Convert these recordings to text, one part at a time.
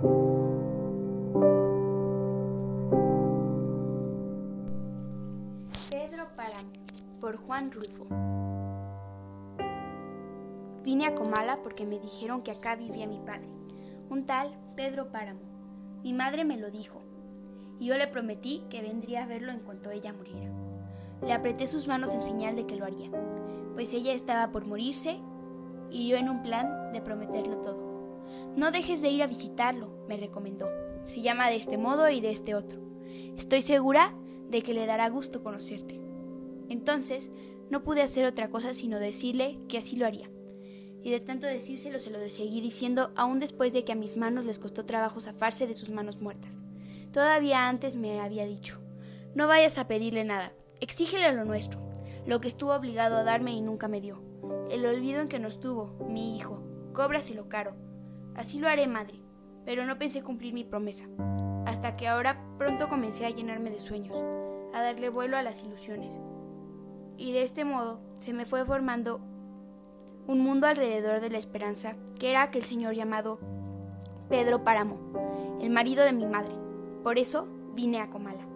Pedro Páramo, por Juan Rulfo. Vine a Comala porque me dijeron que acá vivía mi padre, un tal Pedro Páramo. Mi madre me lo dijo, y yo le prometí que vendría a verlo en cuanto ella muriera. Le apreté sus manos en señal de que lo haría, pues ella estaba por morirse y yo en un plan de prometerlo todo. No dejes de ir a visitarlo, me recomendó. Se llama de este modo y de este otro. Estoy segura de que le dará gusto conocerte. Entonces, no pude hacer otra cosa sino decirle que así lo haría. Y de tanto decírselo se lo seguí diciendo aún después de que a mis manos les costó trabajo zafarse de sus manos muertas. Todavía antes me había dicho, no vayas a pedirle nada, exígele lo nuestro, lo que estuvo obligado a darme y nunca me dio. El olvido en que nos tuvo, mi hijo, cóbraselo caro. Así lo haré, madre, pero no pensé cumplir mi promesa, hasta que ahora pronto comencé a llenarme de sueños, a darle vuelo a las ilusiones. Y de este modo se me fue formando un mundo alrededor de la esperanza, que era aquel señor llamado Pedro Páramo, el marido de mi madre. Por eso vine a Comala.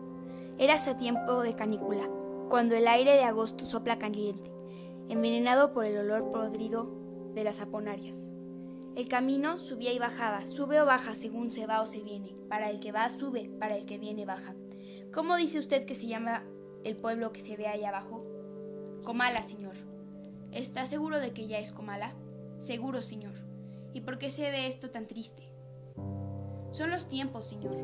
Era hace tiempo de canícula, cuando el aire de agosto sopla caliente, envenenado por el olor podrido de las aponarias. El camino subía y bajaba, sube o baja según se va o se viene. Para el que va, sube, para el que viene, baja. ¿Cómo dice usted que se llama el pueblo que se ve allá abajo? Comala, señor. ¿Está seguro de que ya es Comala? Seguro, señor. ¿Y por qué se ve esto tan triste? Son los tiempos, señor.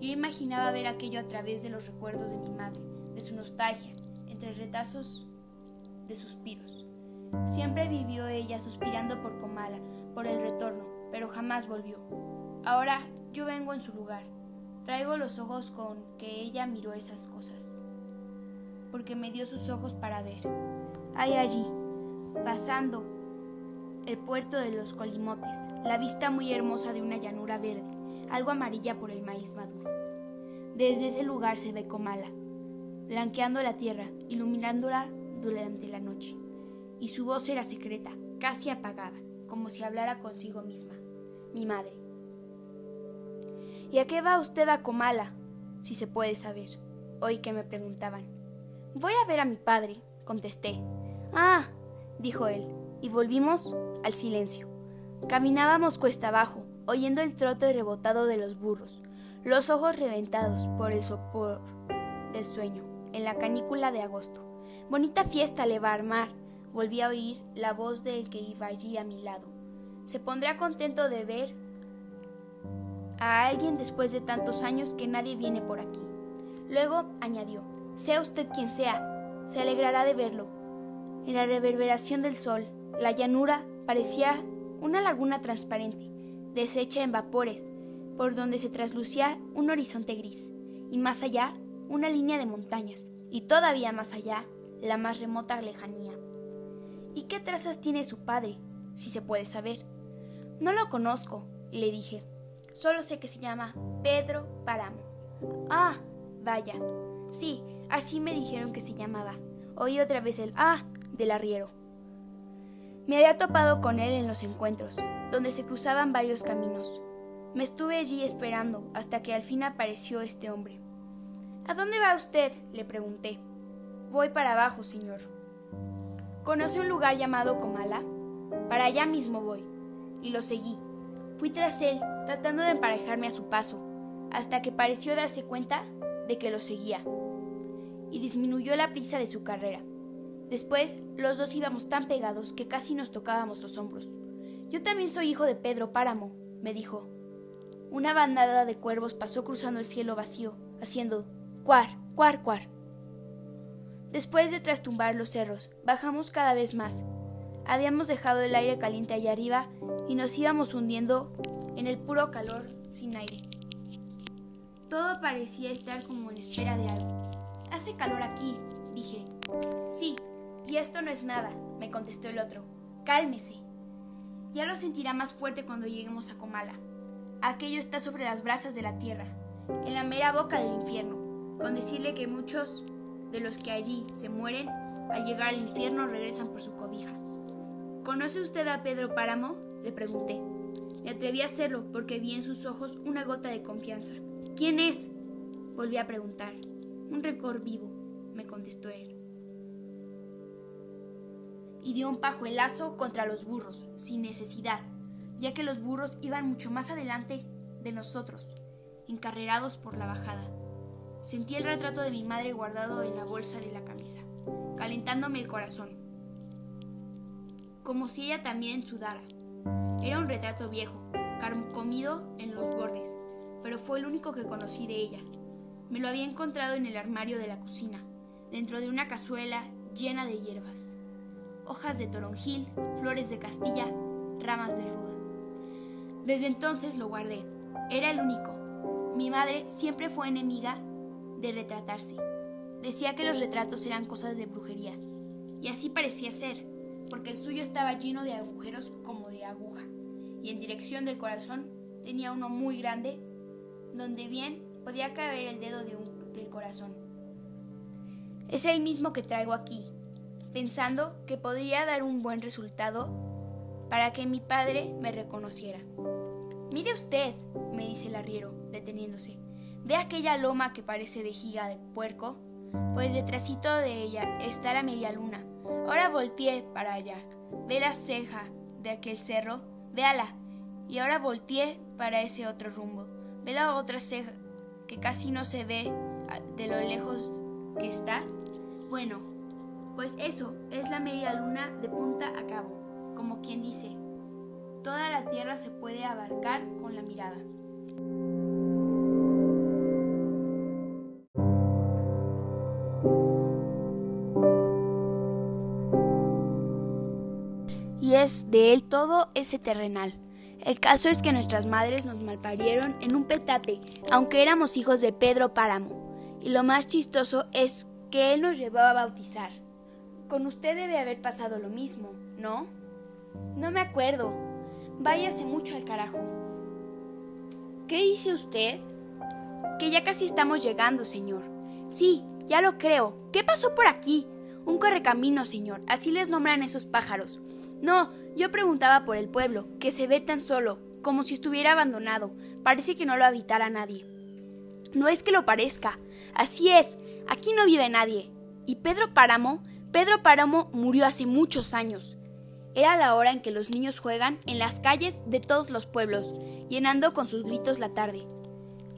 Yo imaginaba ver aquello a través de los recuerdos de mi madre, de su nostalgia, entre retazos de suspiros. Siempre vivió ella suspirando por Comala, por el retorno, pero jamás volvió. Ahora yo vengo en su lugar. Traigo los ojos con que ella miró esas cosas, porque me dio sus ojos para ver. Hay allí, pasando el puerto de los Colimotes, la vista muy hermosa de una llanura verde, algo amarilla por el maíz maduro. Desde ese lugar se ve Comala, blanqueando la tierra, iluminándola durante la noche, y su voz era secreta, casi apagada, como si hablara consigo misma, mi madre. ¿Y a qué va usted a Comala? Si se puede saber. Oí que me preguntaban. Voy a ver a mi padre, contesté. Ah, dijo él, y volvimos al silencio. Caminábamos cuesta abajo, oyendo el trote rebotado de los burros, los ojos reventados por el sopor del sueño, en la canícula de agosto. Bonita fiesta le va a armar. Volví a oír la voz del que iba allí a mi lado. Se pondrá contento de ver a alguien después de tantos años que nadie viene por aquí. Luego añadió, sea usted quien sea, se alegrará de verlo. En la reverberación del sol, la llanura parecía una laguna transparente, deshecha en vapores, por donde se traslucía un horizonte gris, y más allá una línea de montañas, y todavía más allá la más remota lejanía. ¿Y qué trazas tiene su padre, si se puede saber? No lo conozco, le dije. Solo sé que se llama Pedro Páramo. Ah, vaya. Sí, así me dijeron que se llamaba. Oí otra vez el ah del arriero. Me había topado con él en los encuentros, donde se cruzaban varios caminos. Me estuve allí esperando hasta que al fin apareció este hombre. ¿A dónde va usted? le pregunté. Voy para abajo, señor. ¿Conoce un lugar llamado Comala? Para allá mismo voy. Y lo seguí. Fui tras él, tratando de emparejarme a su paso, hasta que pareció darse cuenta de que lo seguía. Y disminuyó la prisa de su carrera. Después, los dos íbamos tan pegados que casi nos tocábamos los hombros. Yo también soy hijo de Pedro Páramo, me dijo. Una bandada de cuervos pasó cruzando el cielo vacío, haciendo cuar, cuar, cuar. Después de trastumbar los cerros, bajamos cada vez más. Habíamos dejado el aire caliente allá arriba y nos íbamos hundiendo en el puro calor sin aire. Todo parecía estar como en espera de algo. Hace calor aquí, dije. Sí, y esto no es nada, me contestó el otro. Cálmese. Ya lo sentirá más fuerte cuando lleguemos a Comala. Aquello está sobre las brasas de la tierra, en la mera boca del infierno, con decirle que muchos de los que allí se mueren, al llegar al infierno regresan por su cobija. ¿Conoce usted a Pedro Páramo? le pregunté. Me atreví a hacerlo porque vi en sus ojos una gota de confianza. ¿Quién es? Volví a preguntar. Un récord vivo, me contestó él. Y dio un pajuelazo contra los burros, sin necesidad, ya que los burros iban mucho más adelante de nosotros, encarrerados por la bajada. Sentí el retrato de mi madre guardado en la bolsa de la camisa, calentándome el corazón, como si ella también sudara. Era un retrato viejo, carcomido en los bordes, pero fue el único que conocí de ella. Me lo había encontrado en el armario de la cocina, dentro de una cazuela llena de hierbas, hojas de toronjil, flores de castilla, ramas de ruda. Desde entonces lo guardé. Era el único. Mi madre siempre fue enemiga de retratarse. Decía que los retratos eran cosas de brujería. Y así parecía ser, porque el suyo estaba lleno de agujeros como de aguja. Y en dirección del corazón tenía uno muy grande, donde bien podía caber el dedo del corazón. Es el mismo que traigo aquí, pensando que podría dar un buen resultado para que mi padre me reconociera. Mire usted, me dice el arriero, deteniéndose. ¿Ve aquella loma que parece vejiga de puerco? Pues detrásito de ella está la media luna. Ahora volteé para allá. Ve la ceja de aquel cerro, véala. Y ahora volteé para ese otro rumbo. Ve la otra ceja que casi no se ve de lo lejos que está? Bueno, pues eso es la media luna de punta a cabo, como quien dice, toda la tierra se puede abarcar con la mirada. Y es de él todo ese terrenal el caso es que nuestras madres nos malparieron en un petate, aunque éramos hijos de Pedro Páramo. Y lo más chistoso es que él nos llevó a bautizar. Con usted debe haber pasado lo mismo, ¿no? No me acuerdo. Váyase mucho al carajo. ¿Qué dice usted? Que ya casi estamos llegando, señor. Sí, ya lo creo. ¿Qué pasó por aquí? Un correcamino, señor. Así les nombran esos pájaros. No, yo preguntaba por el pueblo, que se ve tan solo, como si estuviera abandonado. Parece que no lo habitara nadie. No es que lo parezca. Así es. Aquí no vive nadie. ¿Y Pedro Páramo? Pedro Páramo murió hace muchos años. Era la hora en que los niños juegan en las calles de todos los pueblos, llenando con sus gritos la tarde,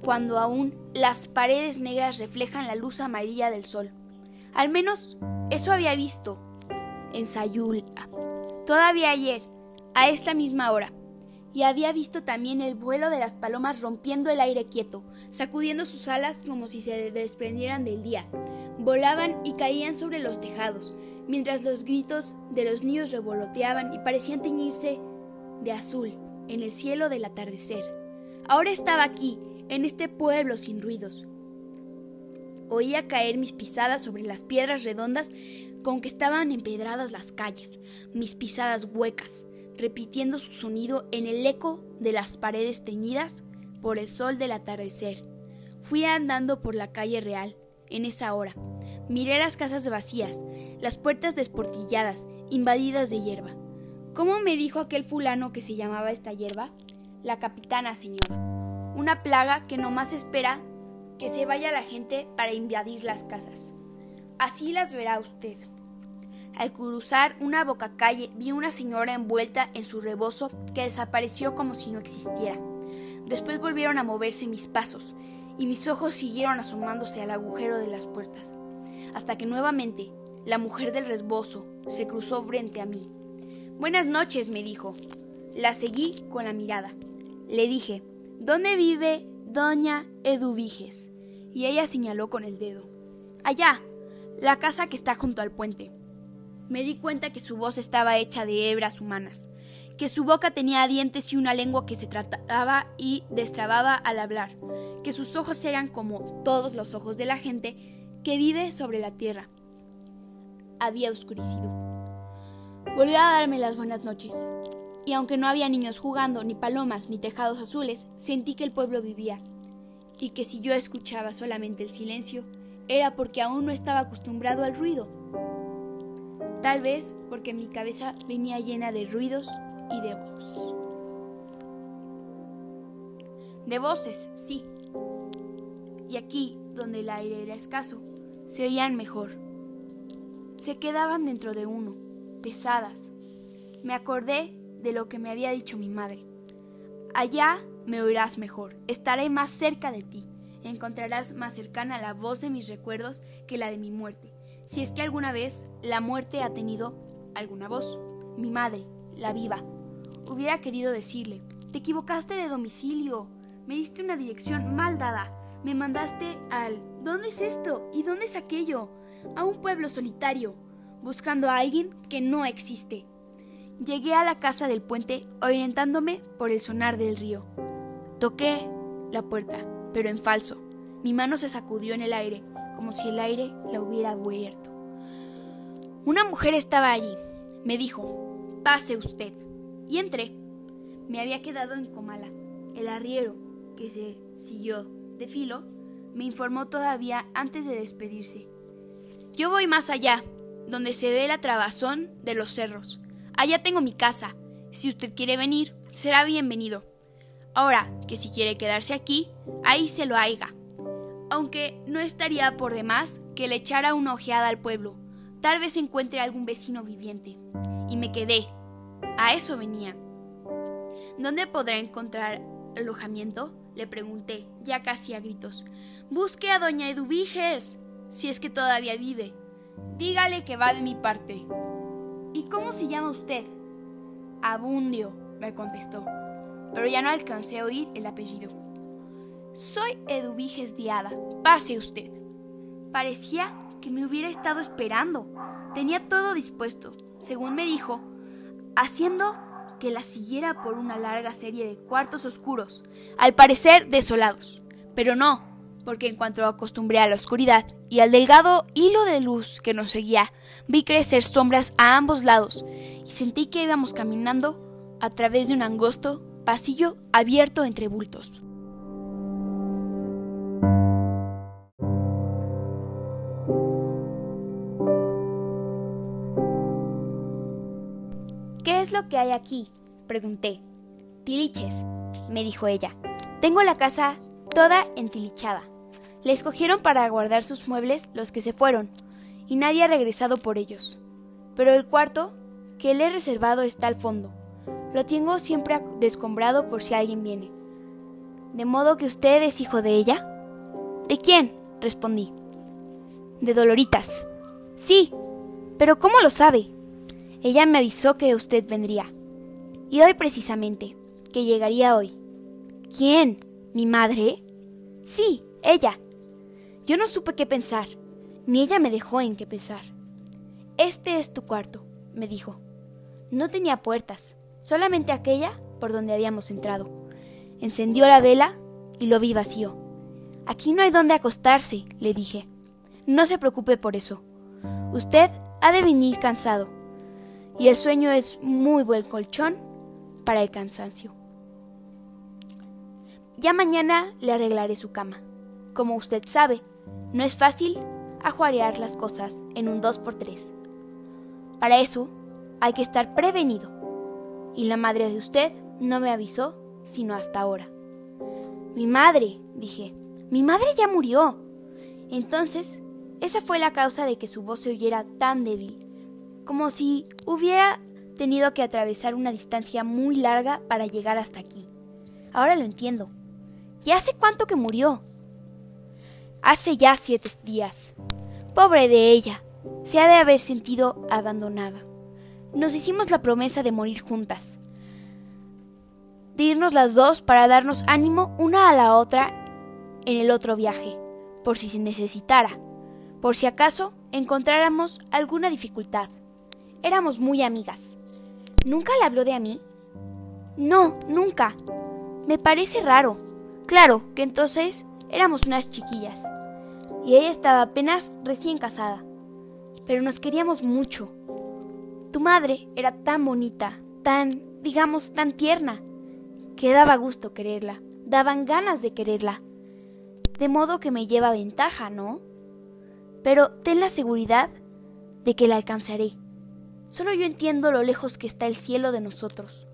cuando aún las paredes negras reflejan la luz amarilla del sol. Al menos eso había visto en Sayula. Todavía ayer, a esta misma hora, y había visto también el vuelo de las palomas rompiendo el aire quieto, sacudiendo sus alas como si se desprendieran del día. Volaban y caían sobre los tejados, mientras los gritos de los niños revoloteaban y parecían teñirse de azul en el cielo del atardecer. Ahora estaba aquí, en este pueblo sin ruidos. Oía caer mis pisadas sobre las piedras redondas con que estaban empedradas las calles, mis pisadas huecas, repitiendo su sonido en el eco de las paredes teñidas por el sol del atardecer. Fui andando por la calle real, en esa hora. Miré las casas vacías, las puertas desportilladas, invadidas de hierba. ¿Cómo me dijo aquel fulano que se llamaba esta hierba? La capitana, señor. Una plaga que no más espera que se vaya la gente para invadir las casas. Así las verá usted. Al cruzar una boca calle vi una señora envuelta en su rebozo que desapareció como si no existiera. Después volvieron a moverse mis pasos y mis ojos siguieron asomándose al agujero de las puertas, hasta que nuevamente la mujer del rebozo se cruzó frente a mí. Buenas noches, me dijo. La seguí con la mirada. Le dije, ¿dónde vive doña Eduviges? Y ella señaló con el dedo. Allá, la casa que está junto al puente. Me di cuenta que su voz estaba hecha de hebras humanas, que su boca tenía dientes y una lengua que se trataba y destrababa al hablar, que sus ojos eran como todos los ojos de la gente que vive sobre la tierra. Había oscurecido. Volvió a darme las buenas noches, y aunque no había niños jugando, ni palomas, ni tejados azules, sentí que el pueblo vivía, y que si yo escuchaba solamente el silencio, era porque aún no estaba acostumbrado al ruido. Tal vez porque mi cabeza venía llena de ruidos y de voz. De voces, sí. Y aquí, donde el aire era escaso, se oían mejor. Se quedaban dentro de uno, pesadas. Me acordé de lo que me había dicho mi madre. Allá me oirás mejor, estaré más cerca de ti, encontrarás más cercana la voz de mis recuerdos que la de mi muerte, si es que alguna vez la muerte ha tenido alguna voz. Mi madre, la viva, hubiera querido decirle, te equivocaste de domicilio, me diste una dirección mal dada, me mandaste al ¿dónde es esto? ¿Y dónde es aquello? a un pueblo solitario, buscando a alguien que no existe. Llegué a la casa del puente orientándome por el sonar del río. Toqué la puerta, pero en falso. Mi mano se sacudió en el aire, como si el aire la hubiera huerto. Una mujer estaba allí. Me dijo, pase usted. Y entré. Me había quedado en Comala. El arriero, que se siguió de filo, me informó todavía antes de despedirse. Yo voy más allá, donde se ve la trabazón de los cerros. Allá tengo mi casa. Si usted quiere venir, será bienvenido. Ahora, que si quiere quedarse aquí, ahí se lo haiga aunque no estaría por demás que le echara una ojeada al pueblo. Tal vez encuentre algún vecino viviente. Y me quedé. A eso venía. ¿Dónde podrá encontrar alojamiento? Le pregunté, ya casi a gritos. Busque a doña Eduviges, si es que todavía vive. Dígale que va de mi parte. ¿Y cómo se llama usted? Abundio, me contestó, pero ya no alcancé a oír el apellido. Soy Eduviges Diada. Pase usted. Parecía que me hubiera estado esperando. Tenía todo dispuesto, según me dijo, haciendo que la siguiera por una larga serie de cuartos oscuros, al parecer desolados. Pero no, porque en cuanto acostumbré a la oscuridad y al delgado hilo de luz que nos seguía, vi crecer sombras a ambos lados y sentí que íbamos caminando a través de un angosto pasillo abierto entre bultos. ¿Qué es lo que hay aquí? pregunté. Tiliches, me dijo ella. Tengo la casa toda entilichada. Le escogieron para guardar sus muebles los que se fueron, y nadie ha regresado por ellos. Pero el cuarto que le he reservado está al fondo. Lo tengo siempre descombrado por si alguien viene. ¿De modo que usted es hijo de ella? ¿De quién? respondí. De Doloritas. Sí, pero ¿cómo lo sabe? Ella me avisó que usted vendría. Y hoy precisamente, que llegaría hoy. ¿Quién? ¿Mi madre? Sí, ella. Yo no supe qué pensar, ni ella me dejó en qué pensar. Este es tu cuarto, me dijo. No tenía puertas, solamente aquella por donde habíamos entrado. Encendió la vela y lo vi vacío. Aquí no hay donde acostarse, le dije. No se preocupe por eso. Usted ha de venir cansado y el sueño es muy buen colchón para el cansancio. Ya mañana le arreglaré su cama. Como usted sabe, no es fácil ajuarear las cosas en un 2x3. Para eso hay que estar prevenido. Y la madre de usted no me avisó sino hasta ahora. Mi madre, dije, mi madre ya murió. Entonces, esa fue la causa de que su voz se oyera tan débil como si hubiera tenido que atravesar una distancia muy larga para llegar hasta aquí. Ahora lo entiendo. ¿Y hace cuánto que murió? Hace ya siete días. Pobre de ella. Se ha de haber sentido abandonada. Nos hicimos la promesa de morir juntas. De irnos las dos para darnos ánimo una a la otra en el otro viaje, por si se necesitara, por si acaso encontráramos alguna dificultad. Éramos muy amigas. ¿Nunca le habló de a mí? No, nunca. Me parece raro. Claro, que entonces éramos unas chiquillas. Y ella estaba apenas recién casada. Pero nos queríamos mucho. Tu madre era tan bonita, tan, digamos, tan tierna, que daba gusto quererla, daban ganas de quererla. De modo que me lleva ventaja, ¿no? Pero ten la seguridad de que la alcanzaré. Solo yo entiendo lo lejos que está el cielo de nosotros,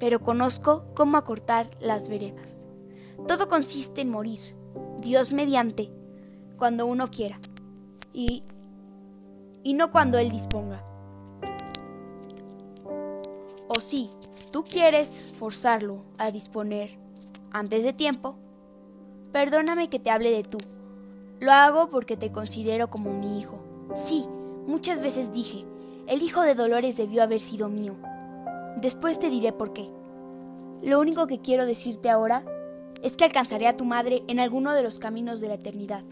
pero conozco cómo acortar las veredas. Todo consiste en morir, Dios mediante, cuando uno quiera, y, y no cuando Él disponga. O si tú quieres forzarlo a disponer antes de tiempo, perdóname que te hable de tú. Lo hago porque te considero como mi hijo. Sí, muchas veces dije, el hijo de Dolores debió haber sido mío. Después te diré por qué. Lo único que quiero decirte ahora es que alcanzaré a tu madre en alguno de los caminos de la eternidad.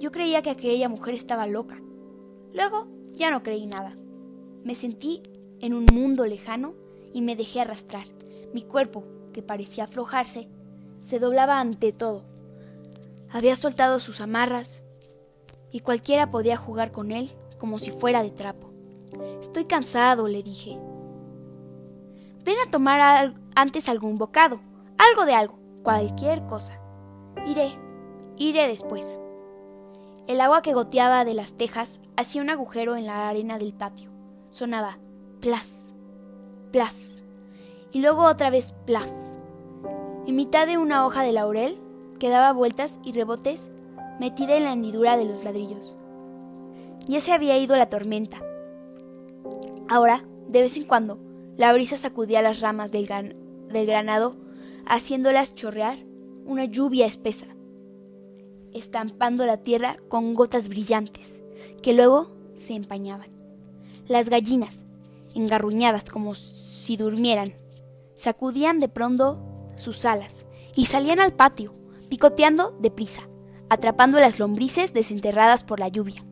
Yo creía que aquella mujer estaba loca. Luego ya no creí nada. Me sentí en un mundo lejano y me dejé arrastrar. Mi cuerpo, que parecía aflojarse, se doblaba ante todo. Había soltado sus amarras y cualquiera podía jugar con él como si fuera de trapo. Estoy cansado, le dije. Ven a tomar antes algún bocado, algo de algo, cualquier cosa. Iré, iré después. El agua que goteaba de las tejas hacía un agujero en la arena del patio. Sonaba plas, plas, y luego otra vez plas. En mitad de una hoja de laurel que daba vueltas y rebotes metida en la hendidura de los ladrillos. Ya se había ido la tormenta. Ahora, de vez en cuando, la brisa sacudía las ramas del, del granado, haciéndolas chorrear una lluvia espesa, estampando la tierra con gotas brillantes, que luego se empañaban. Las gallinas, engarruñadas como si durmieran, sacudían de pronto sus alas y salían al patio, picoteando deprisa, atrapando las lombrices desenterradas por la lluvia.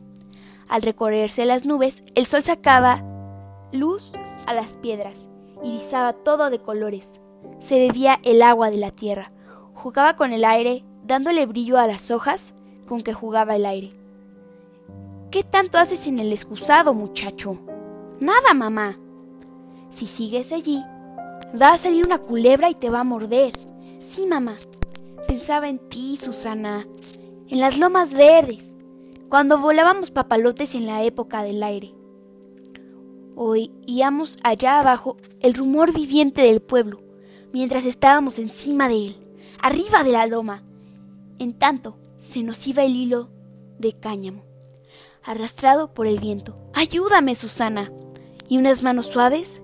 Al recorrerse las nubes, el sol sacaba luz a las piedras, irisaba todo de colores. Se bebía el agua de la tierra, jugaba con el aire, dándole brillo a las hojas con que jugaba el aire. ¿Qué tanto haces en el excusado, muchacho? Nada, mamá. Si sigues allí, va a salir una culebra y te va a morder. Sí, mamá. Pensaba en ti, Susana, en las lomas verdes, cuando volábamos papalotes en la época del aire. Oíamos allá abajo el rumor viviente del pueblo, mientras estábamos encima de él, arriba de la loma. En tanto, se nos iba el hilo de cáñamo, arrastrado por el viento. Ayúdame, Susana y unas manos suaves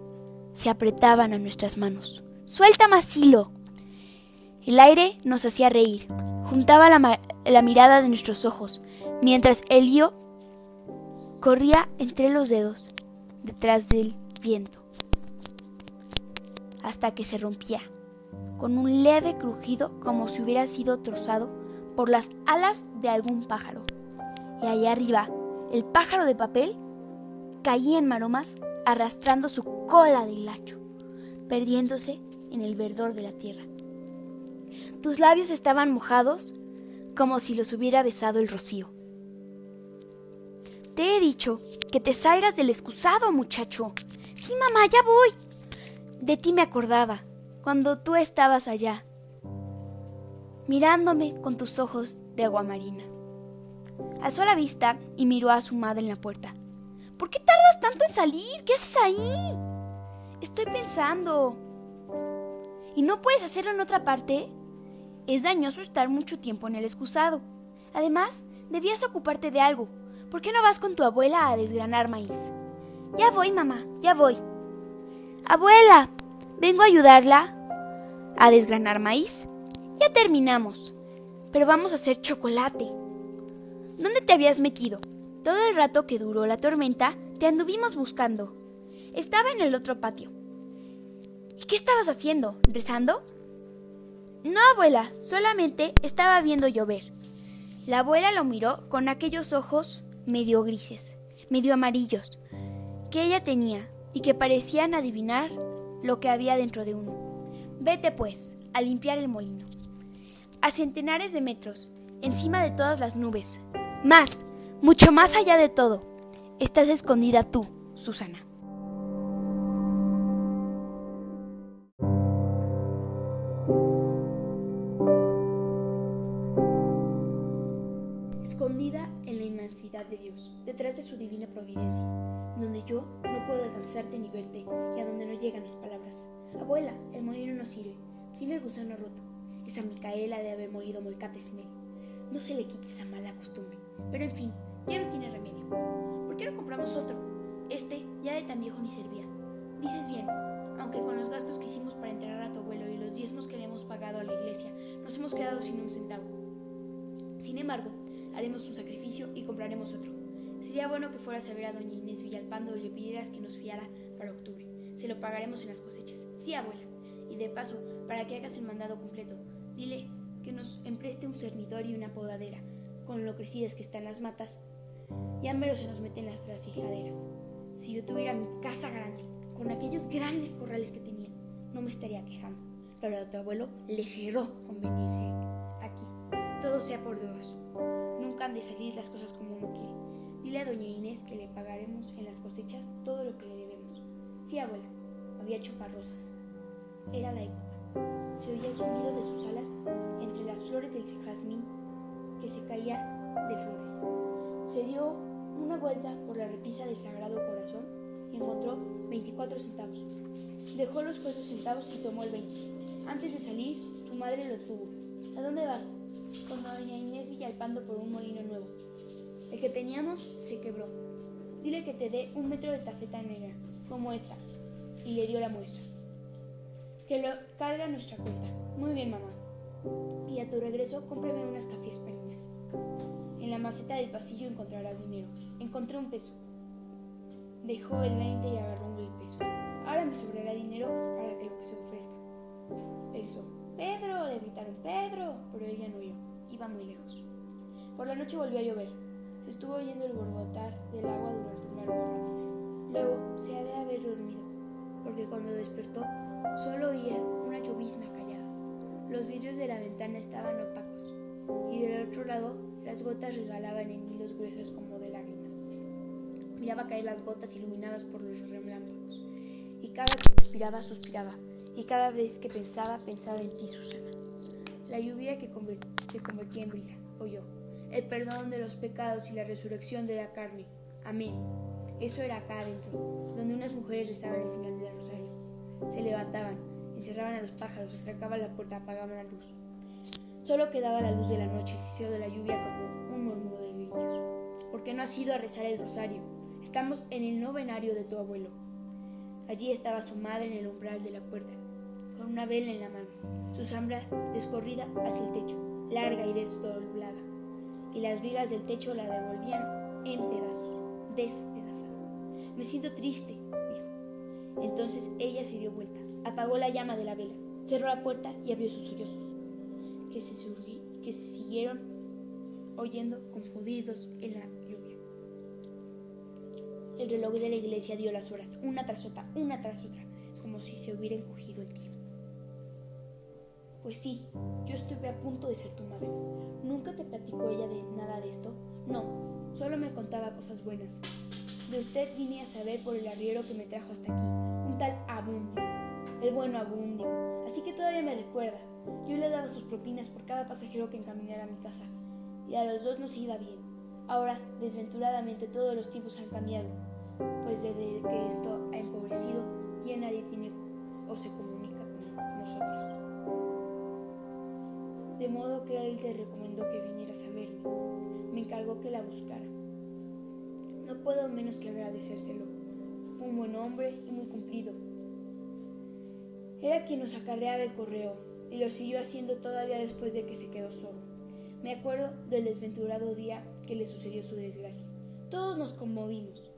se apretaban a nuestras manos. ¡Suelta más! El aire nos hacía reír, juntaba la, la mirada de nuestros ojos, mientras el hilo corría entre los dedos, detrás del viento, hasta que se rompía, con un leve crujido como si hubiera sido trozado por las alas de algún pájaro. Y allá arriba, el pájaro de papel caía en maromas arrastrando su cola de hilacho, perdiéndose en el verdor de la tierra. Tus labios estaban mojados como si los hubiera besado el rocío. Te he dicho que te salgas del excusado, muchacho. Sí, mamá, ya voy. De ti me acordaba, cuando tú estabas allá, mirándome con tus ojos de agua marina. Alzó la vista y miró a su madre en la puerta. ¿Por qué tardas tanto en salir? ¿Qué haces ahí? Estoy pensando. ¿Y no puedes hacerlo en otra parte? Es dañoso estar mucho tiempo en el excusado. Además, debías ocuparte de algo. ¿Por qué no vas con tu abuela a desgranar maíz? Ya voy, mamá, ya voy. Abuela, vengo a ayudarla a desgranar maíz. Ya terminamos. Pero vamos a hacer chocolate. ¿Dónde te habías metido? Todo el rato que duró la tormenta, te anduvimos buscando. Estaba en el otro patio. ¿Y qué estabas haciendo? ¿Rezando? No, abuela, solamente estaba viendo llover. La abuela lo miró con aquellos ojos medio grises, medio amarillos, que ella tenía y que parecían adivinar lo que había dentro de uno. Vete, pues, a limpiar el molino. A centenares de metros, encima de todas las nubes. Más, mucho más allá de todo, estás escondida tú, Susana. Escondida en la inmensidad de Dios, detrás de su divina providencia, donde yo no puedo alcanzarte ni verte y a donde no llegan las palabras. Abuela, el molino no sirve, tiene el gusano roto. Esa Micaela de haber molido molcates en él. No se le quite esa mala costumbre. Pero en fin, ya no tiene remedio. ¿Por qué no compramos otro? Este ya de tan viejo ni servía. Dices bien, aunque con los gastos que hicimos para enterrar a tu abuelo y los diezmos que le hemos pagado a la iglesia, nos hemos quedado sin un centavo. Sin embargo, haremos un sacrificio y compraremos otro. Sería bueno que fueras a ver a doña Inés Villalpando y le pidieras que nos fiara para octubre. Se lo pagaremos en las cosechas. Sí, abuela. Y de paso, para que hagas el mandado completo, dile que nos empreste un cernidor y una podadera, con lo crecidas que están las matas. Ya mero se nos meten las trasijaderas. Si yo tuviera mi casa grande, con aquellos grandes corrales que tenía, no me estaría quejando. Pero a tu abuelo le geró convenirse aquí. Todo sea por Dios. Nunca han de salir las cosas como uno quiere. Dile a doña Inés que le pagaremos en las cosechas todo lo que le debemos. Sí, abuela, había chuparrosas. Era la época. Se oía el sonido de sus alas entre las flores del jazmín que se caía de flores. Se dio una vuelta por la repisa del Sagrado Corazón y encontró 24 centavos. Dejó los cuatro centavos y tomó el 20. Antes de salir, su madre lo tuvo. ¿A dónde vas? Con doña Inés Villalpando por un molino nuevo. El que teníamos se quebró. Dile que te dé un metro de tafeta negra, como esta. Y le dio la muestra. Que lo carga nuestra cuenta. Muy bien, mamá. Y a tu regreso, cómprame unas cafés perinas. En la maceta del pasillo encontrarás dinero. Encontré un peso. Dejó el 20 y agarró un peso. Ahora me sobrará dinero para que lo que se ofrezca. Pensó. Pedro, le gritaron Pedro, pero ella no oyó. Iba muy lejos. Por la noche volvió a llover. Se estuvo oyendo el borbotar del agua durante un largo rato. Luego se ha de haber dormido, porque cuando despertó solo oía una llovizna callada. Los vidrios de la ventana estaban opacos y del otro lado las gotas resbalaban en hilos gruesos como de lágrimas. Miraba caer las gotas iluminadas por los relámpagos y cada vez que suspiraba, suspiraba y cada vez que pensaba, pensaba en ti, Susana. La lluvia que se convertía en brisa, oyó el perdón de los pecados y la resurrección de la carne. Amén. Eso era acá adentro, donde unas mujeres rezaban el final del rosario. Se levantaban, encerraban a los pájaros, atracaban la puerta, apagaban la luz. Solo quedaba la luz de la noche, el siseo de la lluvia como un murmuro de grillos. ¿Por qué no has ido a rezar el rosario? Estamos en el novenario de tu abuelo. Allí estaba su madre en el umbral de la puerta, con una vela en la mano, su sombra descorrida hacia el techo, larga y desdoblada y las vigas del techo la devolvían en pedazos, despedazada. Me siento triste, dijo. Entonces ella se dio vuelta, apagó la llama de la vela, cerró la puerta y abrió sus sollozos, que se, que siguieron oyendo confundidos en la lluvia. El reloj de la iglesia dio las horas, una tras otra, una tras otra, como si se hubiera encogido el tiempo. Pues sí, yo estuve a punto de ser tu madre. ¿Nunca te platicó ella de nada de esto? No, solo me contaba cosas buenas. De usted vine a saber por el arriero que me trajo hasta aquí, un tal Abundio, el bueno Abundio. Así que todavía me recuerda. Yo le daba sus propinas por cada pasajero que encaminara a mi casa, y a los dos nos iba bien. Ahora, desventuradamente, todos los tipos han cambiado, pues desde que esto ha empobrecido, ya nadie tiene o se comunica con nosotros de modo que él te recomendó que vinieras a verme. Me encargó que la buscara. No puedo menos que agradecérselo. Fue un buen hombre y muy cumplido. Era quien nos acarreaba el correo y lo siguió haciendo todavía después de que se quedó solo. Me acuerdo del desventurado día que le sucedió su desgracia. Todos nos conmovimos,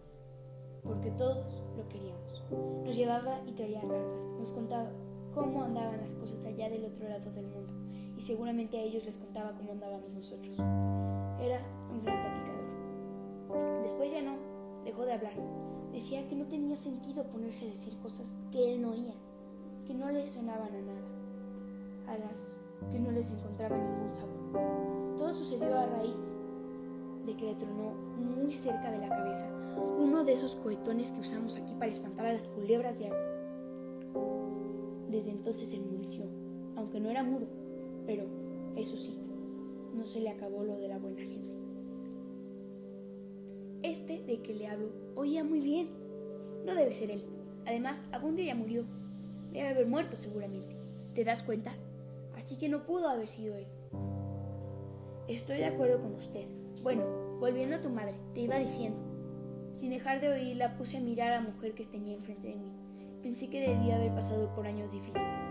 porque todos lo queríamos. Nos llevaba y traía cartas, nos contaba cómo andaban las cosas allá del otro lado del mundo y seguramente a ellos les contaba cómo andábamos nosotros. Era un gran platicador. Después ya no, dejó de hablar. Decía que no tenía sentido ponerse a decir cosas que él no oía, que no le sonaban a nada, a las que no les encontraba ningún sabor. Todo sucedió a raíz de que le tronó muy cerca de la cabeza uno de esos cohetones que usamos aquí para espantar a las culebras de agua. Desde entonces se enmudeció, aunque no era mudo, pero, eso sí, no se le acabó lo de la buena gente. Este de que le hablo oía muy bien. No debe ser él. Además, Abundio ya murió. Debe haber muerto seguramente. ¿Te das cuenta? Así que no pudo haber sido él. Estoy de acuerdo con usted. Bueno, volviendo a tu madre, te iba diciendo. Sin dejar de oírla, puse a mirar a la mujer que tenía enfrente de mí. Pensé que debía haber pasado por años difíciles.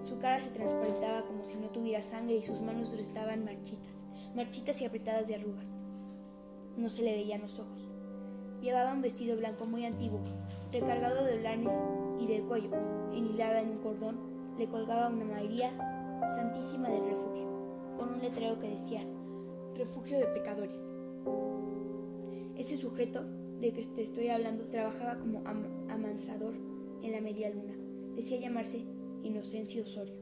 Su cara se transparentaba como si no tuviera sangre y sus manos estaban marchitas, marchitas y apretadas de arrugas. No se le veían los ojos. Llevaba un vestido blanco muy antiguo, recargado de olanes y del cuello, enhilada en un cordón, le colgaba una María Santísima del Refugio, con un letrero que decía Refugio de Pecadores. Ese sujeto de que te estoy hablando trabajaba como amansador en la media luna. Decía llamarse Inocencio Osorio,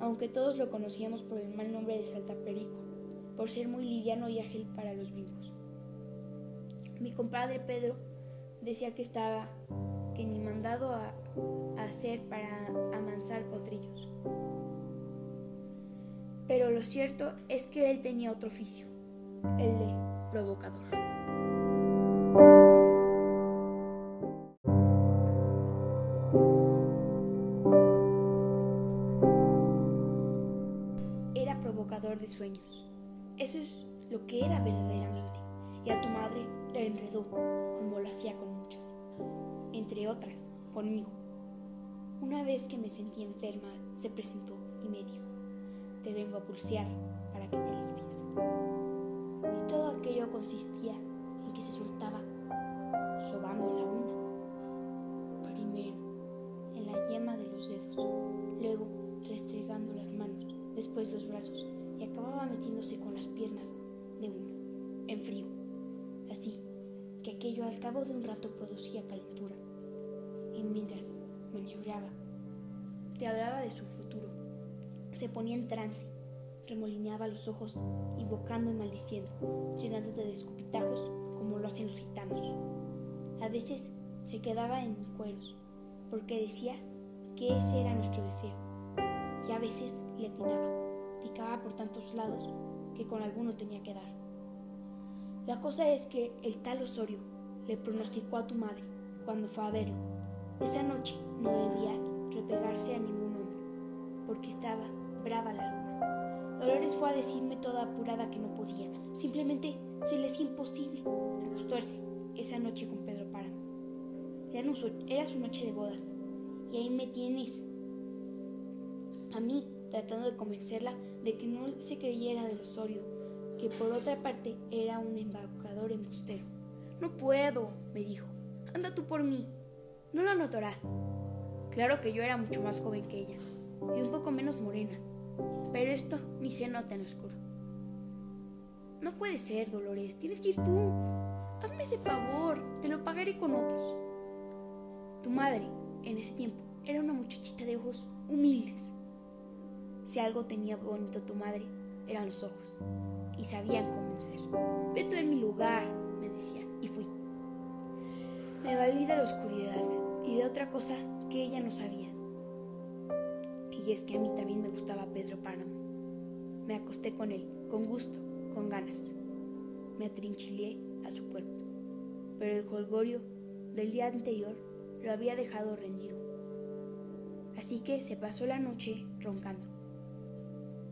aunque todos lo conocíamos por el mal nombre de Saltaperico, por ser muy liviano y ágil para los brincos. Mi compadre Pedro decía que estaba que ni mandado a, hacer para amansar potrillos. Pero lo cierto es que él tenía otro oficio, el de provocador. de sueños. Eso es lo que era verdaderamente. Y a tu madre la enredó, como lo hacía con muchas. Entre otras, conmigo. Una vez que me sentí enferma, se presentó y me dijo, te vengo a pulsear para que te limpies. Y todo aquello consistía en que se soltaba sobando la una, primero en la yema de los dedos, luego restregando las manos, después los brazos y acababa metiéndose con las piernas de uno, en frío, así que aquello al cabo de un rato producía calentura. Y mientras maniobraba, te hablaba de su futuro, se ponía en trance, remolineaba los ojos, invocando y maldiciendo, llenándote de escupitajos como lo hacen los gitanos. A veces se quedaba en cueros, porque decía que ese era nuestro deseo, y a veces le atinaba picaba por tantos lados que con alguno tenía que dar. La cosa es que el tal Osorio le pronosticó a tu madre cuando fue a verlo. Esa noche no debía repegarse a ningún hombre, porque estaba brava la luna. Dolores fue a decirme toda apurada que no podía. Simplemente se le hacía imposible acostarse esa noche con Pedro Páramo. Era, era su noche de bodas. Y ahí me tienes. A mí, tratando de convencerla de que no se creyera del Osorio, que por otra parte era un embaucador embustero. No puedo, me dijo. Anda tú por mí. No lo notará. Claro que yo era mucho más joven que ella y un poco menos morena, pero esto ni se nota en lo oscuro. No puede ser, Dolores, tienes que ir tú. Hazme ese favor, te lo pagaré con otros. Tu madre, en ese tiempo, era una muchachita de ojos humildes, si algo tenía bonito tu madre, eran los ojos. Y sabían convencer. Ve tú en mi lugar, me decía, y fui. Me valí de la oscuridad y de otra cosa que ella no sabía. Y es que a mí también me gustaba Pedro Páramo. Me acosté con él, con gusto, con ganas. Me atrinchilé a su cuerpo. Pero el jolgorio del día anterior lo había dejado rendido. Así que se pasó la noche roncando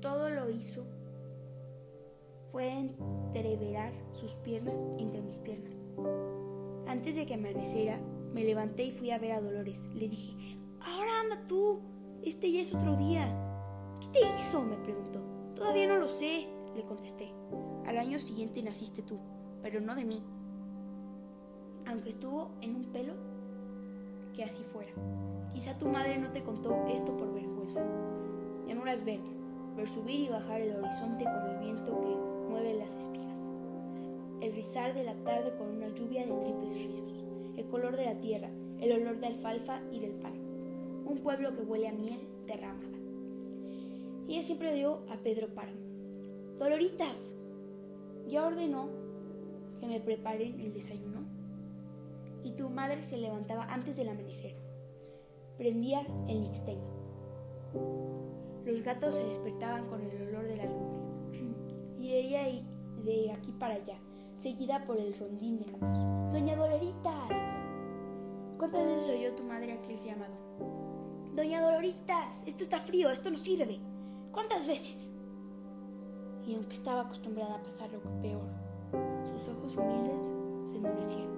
todo lo hizo fue entreverar sus piernas entre mis piernas. Antes de que amaneciera, me levanté y fui a ver a Dolores. Le dije, ahora anda tú, este ya es otro día. ¿Qué te hizo? me preguntó. Todavía no lo sé, le contesté. Al año siguiente naciste tú, pero no de mí. Aunque estuvo en un pelo, que así fuera. Quizá tu madre no te contó esto por vergüenza. Llanuras verdes ver subir y bajar el horizonte con el viento que mueve las espigas, el rizar de la tarde con una lluvia de triples rizos, el color de la tierra, el olor de alfalfa y del pan, un pueblo que huele a miel derramada. Ella siempre dio a Pedro Páramo, Doloritas, ya ordenó que me preparen el desayuno. Y tu madre se levantaba antes del amanecer. Prendía el mixteño. Los gatos se despertaban con el olor de la lumbre, y ella de aquí para allá, seguida por el rondín de gatos. ¡Doña Doloritas! ¿Cuántas veces oyó tu madre aquel llamado? ¡Doña Doloritas! Esto está frío, esto no sirve. ¿Cuántas veces? Y aunque estaba acostumbrada a pasar lo peor, sus ojos humildes se endurecieron.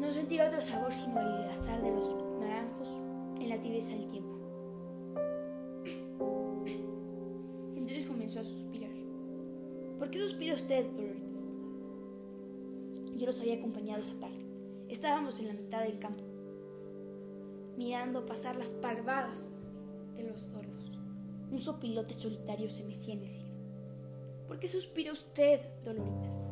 No sentí otro sabor sino el azar de los naranjos en la tibieza del tiempo. Entonces comenzó a suspirar. ¿Por qué suspira usted, Doloritas? Yo los había acompañado esa tarde. Estábamos en la mitad del campo, mirando pasar las parvadas de los sordos. Un sopilote solitario se mecía en el cielo. ¿Por qué suspira usted, Doloritas?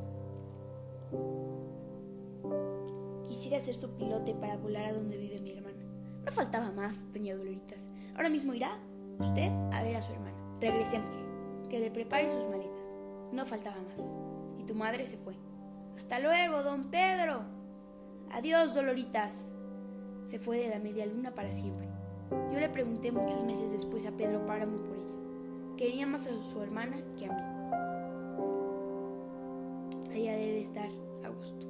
Quisiera ser su pilote para volar a donde vive mi hermana. No faltaba más, doña Doloritas. Ahora mismo irá usted a ver a su hermana. Regresemos. Que le prepare sus maletas. No faltaba más. Y tu madre se fue. Hasta luego, don Pedro. Adiós, Doloritas. Se fue de la media luna para siempre. Yo le pregunté muchos meses después a Pedro Páramo por ella. Quería más a su hermana que a mí. Ella debe estar a gusto.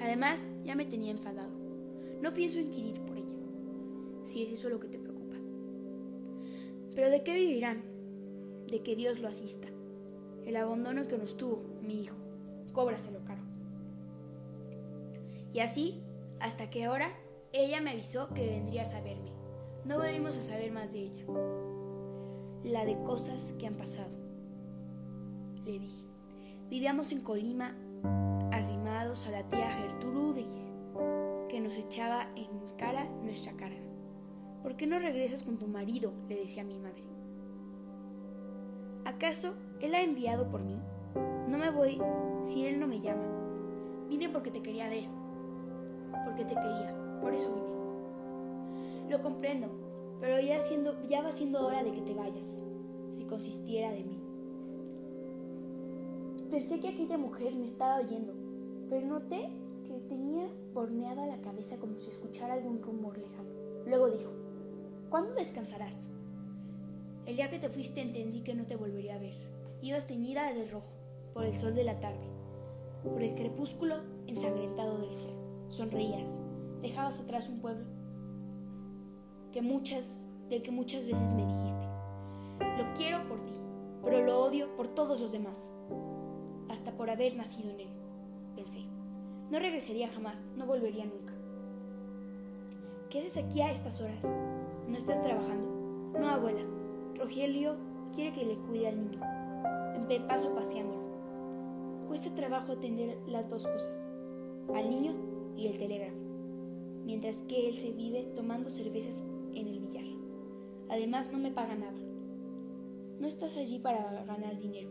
Además, ya me tenía enfadado. No pienso inquirir por ella, si es eso lo que te preocupa. Pero ¿de qué vivirán? De que Dios lo asista. El abandono que nos tuvo, mi hijo, cóbraselo caro. Y así, hasta que ahora, ella me avisó que vendría a saberme. No volvimos a saber más de ella. La de cosas que han pasado. Le dije. Vivíamos en Colima, arrimados a la tía Gertrudis, que nos echaba en cara nuestra cara. ¿Por qué no regresas con tu marido? le decía mi madre. ¿Acaso él ha enviado por mí? No me voy si él no me llama. Vine porque te quería ver, porque te quería, por eso vine. Lo comprendo, pero ya, siendo, ya va siendo hora de que te vayas, si consistiera de mí. Pensé que aquella mujer me estaba oyendo, pero noté que tenía borneada la cabeza como si escuchara algún rumor lejano. Luego dijo, ¿cuándo descansarás? El día que te fuiste entendí que no te volvería a ver. Ibas teñida de rojo, por el sol de la tarde, por el crepúsculo ensangrentado del cielo. Sonreías, dejabas atrás un pueblo que muchas, del que muchas veces me dijiste, lo quiero por ti, pero lo odio por todos los demás, hasta por haber nacido en él, pensé. No regresaría jamás, no volvería nunca. ¿Qué haces aquí a estas horas? ¿No estás trabajando? No, abuela. Rogelio quiere que le cuide al niño. Me paso paseándolo. Cuesta trabajo atender las dos cosas, al niño y el telégrafo, mientras que él se vive tomando cervezas en el billar. Además, no me paga nada. No estás allí para ganar dinero,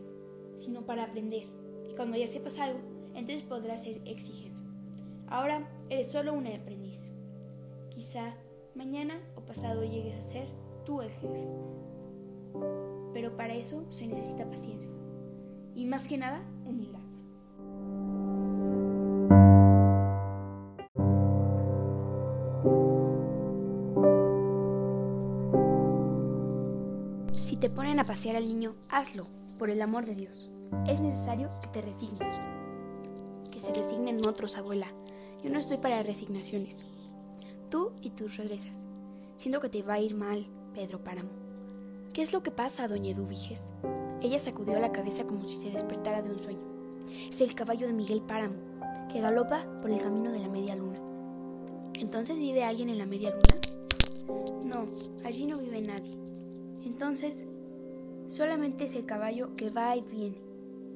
sino para aprender. Y cuando ya sepas algo, entonces podrás ser exigente. Ahora eres solo un aprendiz. Quizá mañana o pasado llegues a ser tú el jefe. Pero para eso se necesita paciencia. Y más que nada, humildad. Ponen a pasear al niño, hazlo, por el amor de Dios. Es necesario que te resignes. Que se resignen otros, abuela. Yo no estoy para resignaciones. Tú y tus regresas. Siento que te va a ir mal, Pedro Páramo. ¿Qué es lo que pasa, doña Eduviges? Ella sacudió la cabeza como si se despertara de un sueño. Es el caballo de Miguel Páramo, que galopa por el camino de la media luna. ¿Entonces vive alguien en la media luna? No, allí no vive nadie. Entonces, solamente es el caballo que va y viene.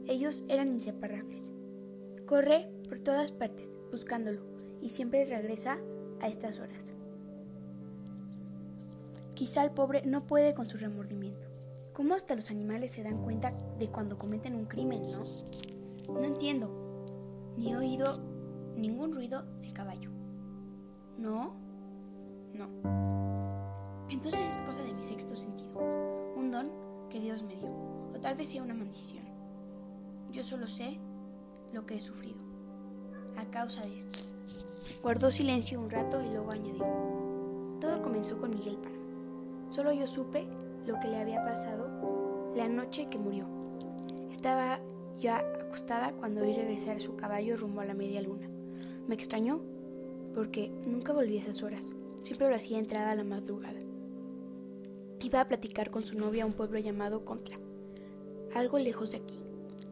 Ellos eran inseparables. Corre por todas partes buscándolo y siempre regresa a estas horas. Quizá el pobre no puede con su remordimiento. ¿Cómo hasta los animales se dan cuenta de cuando cometen un crimen, no? No entiendo. Ni he oído ningún ruido de caballo. ¿No? No. Entonces es cosa de mi sexto sentido. Un don que Dios me dio. O tal vez sea una maldición. Yo solo sé lo que he sufrido. A causa de esto. Guardó silencio un rato y luego añadió. Todo comenzó con Miguel Páramo. Solo yo supe lo que le había pasado la noche que murió. Estaba ya acostada cuando oí regresar su caballo rumbo a la media luna. Me extrañó porque nunca volví a esas horas. Siempre lo hacía entrada a la madrugada. Iba a platicar con su novia a un pueblo llamado Contra, algo lejos de aquí.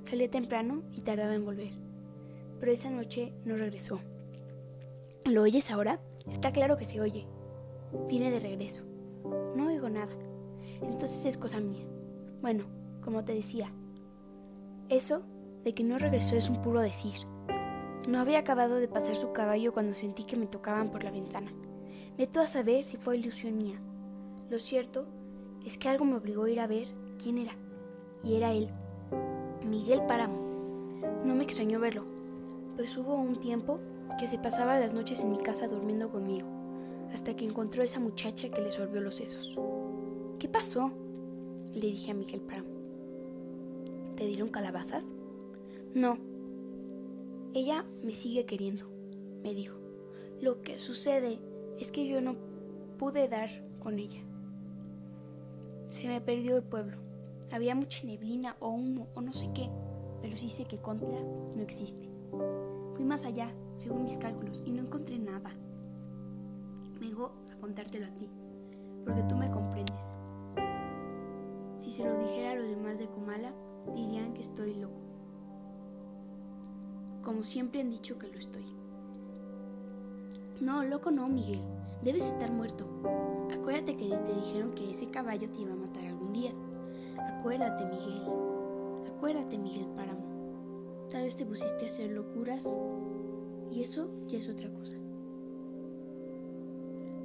Salía temprano y tardaba en volver, pero esa noche no regresó. ¿Lo oyes ahora? Está claro que se oye. Viene de regreso. No oigo nada. Entonces es cosa mía. Bueno, como te decía, eso de que no regresó es un puro decir. No había acabado de pasar su caballo cuando sentí que me tocaban por la ventana. Meto a saber si fue ilusión mía. Lo cierto es que algo me obligó a ir a ver quién era. Y era él, Miguel Páramo. No me extrañó verlo, pues hubo un tiempo que se pasaba las noches en mi casa durmiendo conmigo, hasta que encontró a esa muchacha que le sorbió los sesos. ¿Qué pasó? Le dije a Miguel Páramo. ¿Te dieron calabazas? No. Ella me sigue queriendo, me dijo. Lo que sucede es que yo no pude dar con ella. Se me perdió el pueblo. Había mucha neblina o humo o no sé qué, pero sí sé que Contra no existe. Fui más allá, según mis cálculos, y no encontré nada. Me a contártelo a ti, porque tú me comprendes. Si se lo dijera a los demás de Comala, dirían que estoy loco. Como siempre han dicho que lo estoy. No, loco no, Miguel. Debes estar muerto. Acuérdate que te dijeron que ese caballo te iba a matar algún día. Acuérdate, Miguel. Acuérdate, Miguel Páramo. Tal vez te pusiste a hacer locuras y eso ya es otra cosa.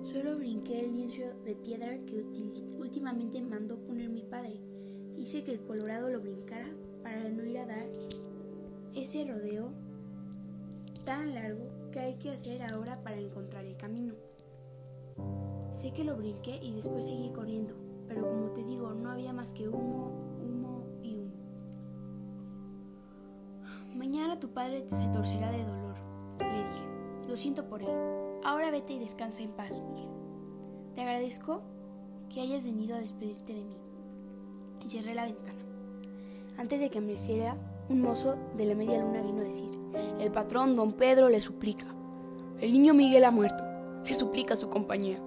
Solo brinqué el lienzo de piedra que últimamente mandó poner mi padre. Hice que el Colorado lo brincara para no ir a dar ese rodeo tan largo que hay que hacer ahora para encontrar el camino. Sé que lo brinqué y después seguí corriendo, pero como te digo, no había más que humo, humo y humo. Mañana tu padre se torcerá de dolor, le dije. Lo siento por él. Ahora vete y descansa en paz, Miguel. Te agradezco que hayas venido a despedirte de mí. Y cerré la ventana. Antes de que amaneciera, un mozo de la media luna vino a decir, el patrón don Pedro le suplica. El niño Miguel ha muerto. Le suplica su compañía.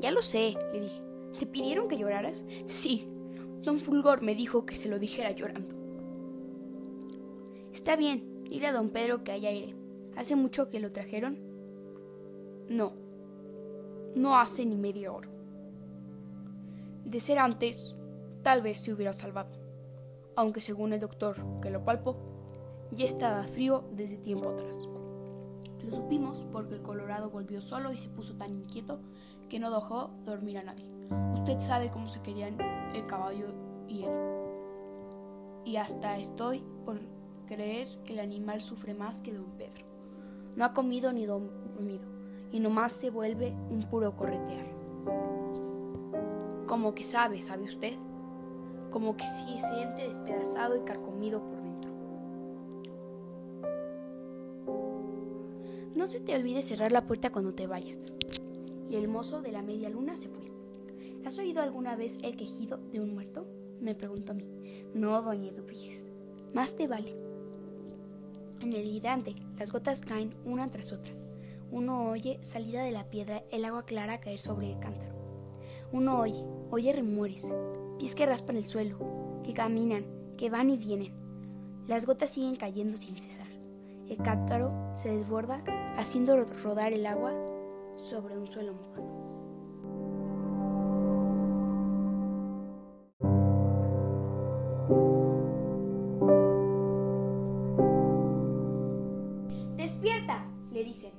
Ya lo sé, le dije. ¿Te pidieron que lloraras? Sí. Don Fulgor me dijo que se lo dijera llorando. Está bien, dile a don Pedro que allá iré. ¿Hace mucho que lo trajeron? No. No hace ni media hora. De ser antes, tal vez se hubiera salvado. Aunque según el doctor que lo palpó, ya estaba frío desde tiempo atrás. Lo supimos porque el Colorado volvió solo y se puso tan inquieto que no dejó dormir a nadie. Usted sabe cómo se querían el caballo y él. Y hasta estoy por creer que el animal sufre más que don Pedro. No ha comido ni dormido y nomás se vuelve un puro corretear. Como que sabe, ¿sabe usted? Como que se siente despedazado y carcomido por No se te olvide cerrar la puerta cuando te vayas y el mozo de la media luna se fue. ¿Has oído alguna vez el quejido de un muerto? me preguntó a mí. No, doña Eduviges. Más te vale. En el hidrante, las gotas caen una tras otra. Uno oye, salida de la piedra, el agua clara caer sobre el cántaro. Uno oye, oye rumores, pies que raspan el suelo, que caminan, que van y vienen. Las gotas siguen cayendo sin cesar. El cántaro se desborda, haciendo rodar el agua sobre un suelo mojado. ¡Despierta! le dicen.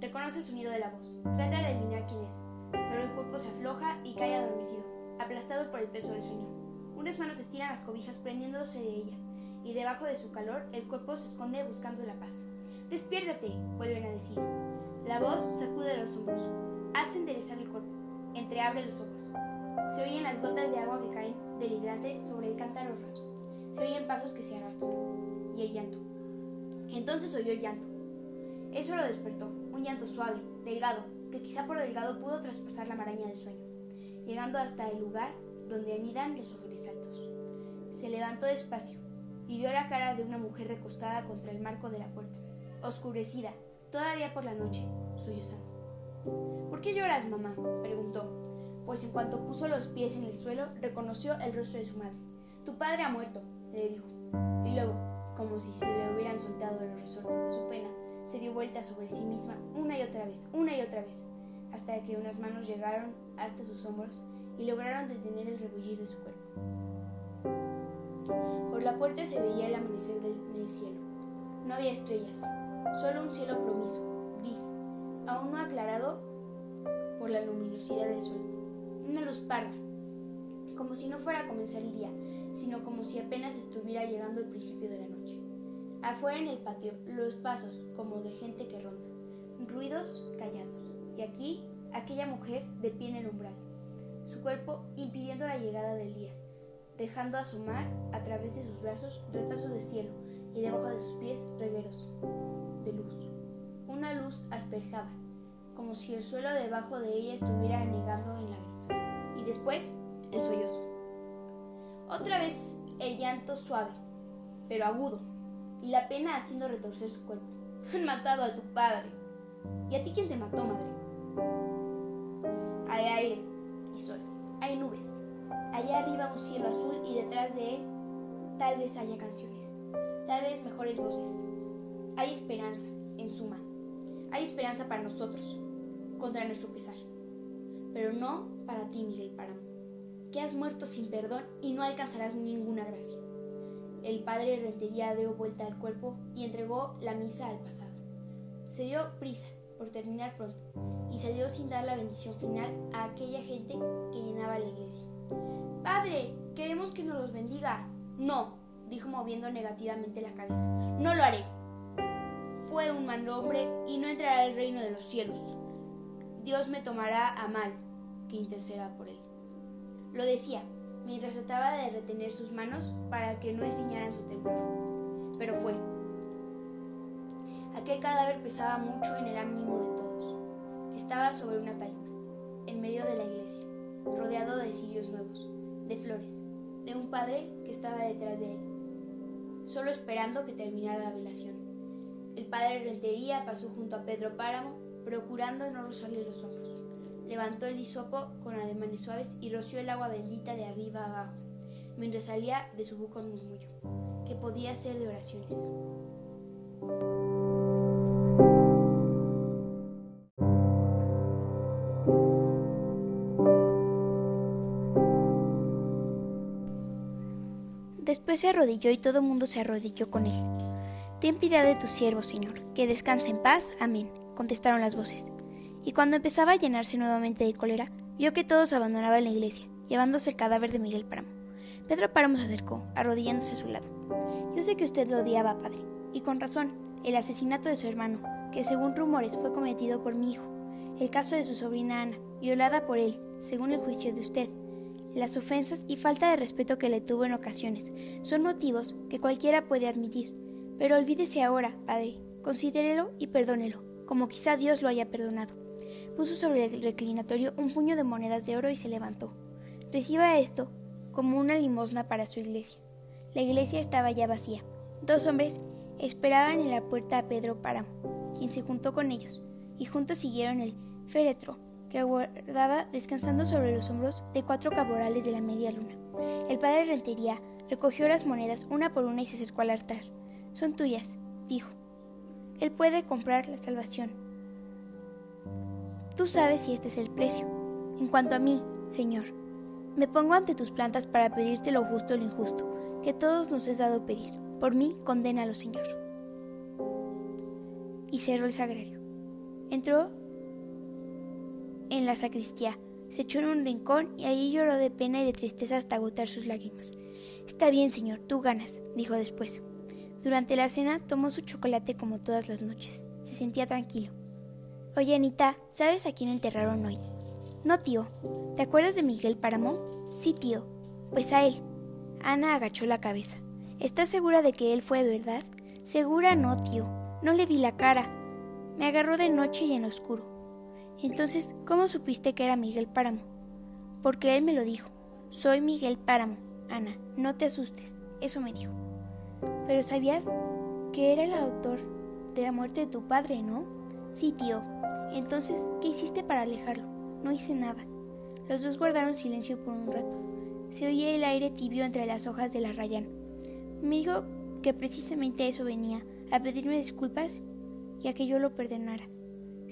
Reconoce el sonido de la voz. Trata de adivinar quién es, pero el cuerpo se afloja y cae adormecido, aplastado por el peso del sueño. Unas manos estiran las cobijas prendiéndose de ellas, y debajo de su calor el cuerpo se esconde buscando la paz. Despiértate, vuelven a decir. La voz sacude los hombros, hace enderezar el cuerpo, entreabre los ojos. Se oyen las gotas de agua que caen del hidrante sobre el cántaro raso. Se oyen pasos que se arrastran y el llanto. Entonces oyó el llanto. Eso lo despertó, un llanto suave, delgado, que quizá por delgado pudo traspasar la maraña del sueño, llegando hasta el lugar donde anidan los sobresaltos. Se levantó despacio y vio la cara de una mujer recostada contra el marco de la puerta, oscurecida, todavía por la noche, sollozando. ¿Por qué lloras, mamá? preguntó. pues en cuanto puso los pies en el suelo reconoció el rostro de su madre. Tu padre ha muerto, le dijo. Y luego, como si se le hubieran soltado los resortes de su pena, se dio vuelta sobre sí misma una y otra vez, una y otra vez, hasta que unas manos llegaron hasta sus hombros y lograron detener el rebullir de su cuerpo. Por la puerta se veía el amanecer del cielo. No había estrellas, solo un cielo promiso, gris, aún no aclarado por la luminosidad del sol. Una luz parda, como si no fuera a comenzar el día, sino como si apenas estuviera llegando el principio de la noche. Afuera en el patio, los pasos, como de gente que ronda, ruidos callados, y aquí aquella mujer de pie en el umbral, su cuerpo impidiendo la llegada del día, dejando asomar a través de sus brazos retazos de cielo y debajo de sus pies regueros de luz. Una luz asperjada, como si el suelo debajo de ella estuviera anegando en lágrimas. Y después, el sollozo. Otra vez el llanto suave, pero agudo, y la pena haciendo retorcer su cuerpo. Han matado a tu padre. ¿Y a ti quién te mató, madre? Hay aire y sol, hay nubes. Allá arriba un cielo azul y detrás de él tal vez haya canciones, tal vez mejores voces. Hay esperanza, en suma. Hay esperanza para nosotros, contra nuestro pesar. Pero no para ti, Miguel Páramo, que has muerto sin perdón y no alcanzarás ninguna gracia. El padre Rentería dio vuelta al cuerpo y entregó la misa al pasado. Se dio prisa por terminar pronto y salió sin dar la bendición final a aquella gente que llenaba la iglesia. Padre, queremos que nos los bendiga. No, dijo moviendo negativamente la cabeza. No lo haré. Fue un mal hombre y no entrará al reino de los cielos. Dios me tomará a mal que interceda por él. Lo decía, mientras trataba de retener sus manos para que no enseñaran su temblor. Pero fue. Aquel cadáver pesaba mucho en el ánimo de todos. Estaba sobre una taima, en medio de la iglesia, rodeado de cirios nuevos, de flores, de un padre que estaba detrás de él, solo esperando que terminara la velación. El padre Rentería pasó junto a Pedro Páramo, procurando no rozarle los hombros. Levantó el hisopo con ademanes suaves y roció el agua bendita de arriba abajo, mientras salía de su boca un murmullo, que podía ser de oraciones. Después se arrodilló y todo el mundo se arrodilló con él. Ten piedad de tu siervo, Señor, que descanse en paz. Amén, contestaron las voces y cuando empezaba a llenarse nuevamente de cólera, vio que todos abandonaban la iglesia, llevándose el cadáver de Miguel Páramo. Pedro Páramo se acercó, arrodillándose a su lado. Yo sé que usted lo odiaba, padre, y con razón, el asesinato de su hermano, que según rumores fue cometido por mi hijo, el caso de su sobrina Ana, violada por él, según el juicio de usted, las ofensas y falta de respeto que le tuvo en ocasiones son motivos que cualquiera puede admitir. Pero olvídese ahora, padre, considérelo y perdónelo, como quizá Dios lo haya perdonado. Puso sobre el reclinatorio un puño de monedas de oro y se levantó. Reciba esto como una limosna para su iglesia. La iglesia estaba ya vacía. Dos hombres esperaban en la puerta a Pedro Páramo, quien se juntó con ellos, y juntos siguieron el féretro que aguardaba descansando sobre los hombros de cuatro caporales de la media luna. El padre Rentería recogió las monedas una por una y se acercó al altar. Son tuyas, dijo. Él puede comprar la salvación. Tú sabes si este es el precio. En cuanto a mí, Señor, me pongo ante tus plantas para pedirte lo justo y lo injusto, que todos nos has dado pedir. Por mí, condénalo, Señor. Y cerró el sagrario. Entró en la sacristía, se echó en un rincón y allí lloró de pena y de tristeza hasta agotar sus lágrimas. Está bien, Señor, tú ganas, dijo después. Durante la cena tomó su chocolate como todas las noches. Se sentía tranquilo. Oye, Anita, ¿sabes a quién enterraron hoy? No, tío. ¿Te acuerdas de Miguel Páramo? Sí, tío. Pues a él. Ana agachó la cabeza. ¿Estás segura de que él fue, verdad? Segura no, tío. No le vi la cara. Me agarró de noche y en oscuro. Entonces, ¿cómo supiste que era Miguel Páramo? Porque él me lo dijo. Soy Miguel Páramo, Ana. No te asustes. Eso me dijo. Pero sabías que era el autor de la muerte de tu padre, ¿no? Sí, tío. Entonces, ¿qué hiciste para alejarlo? No hice nada. Los dos guardaron silencio por un rato. Se oía el aire tibio entre las hojas de la rayana. Me dijo que precisamente eso venía, a pedirme disculpas y a que yo lo perdonara.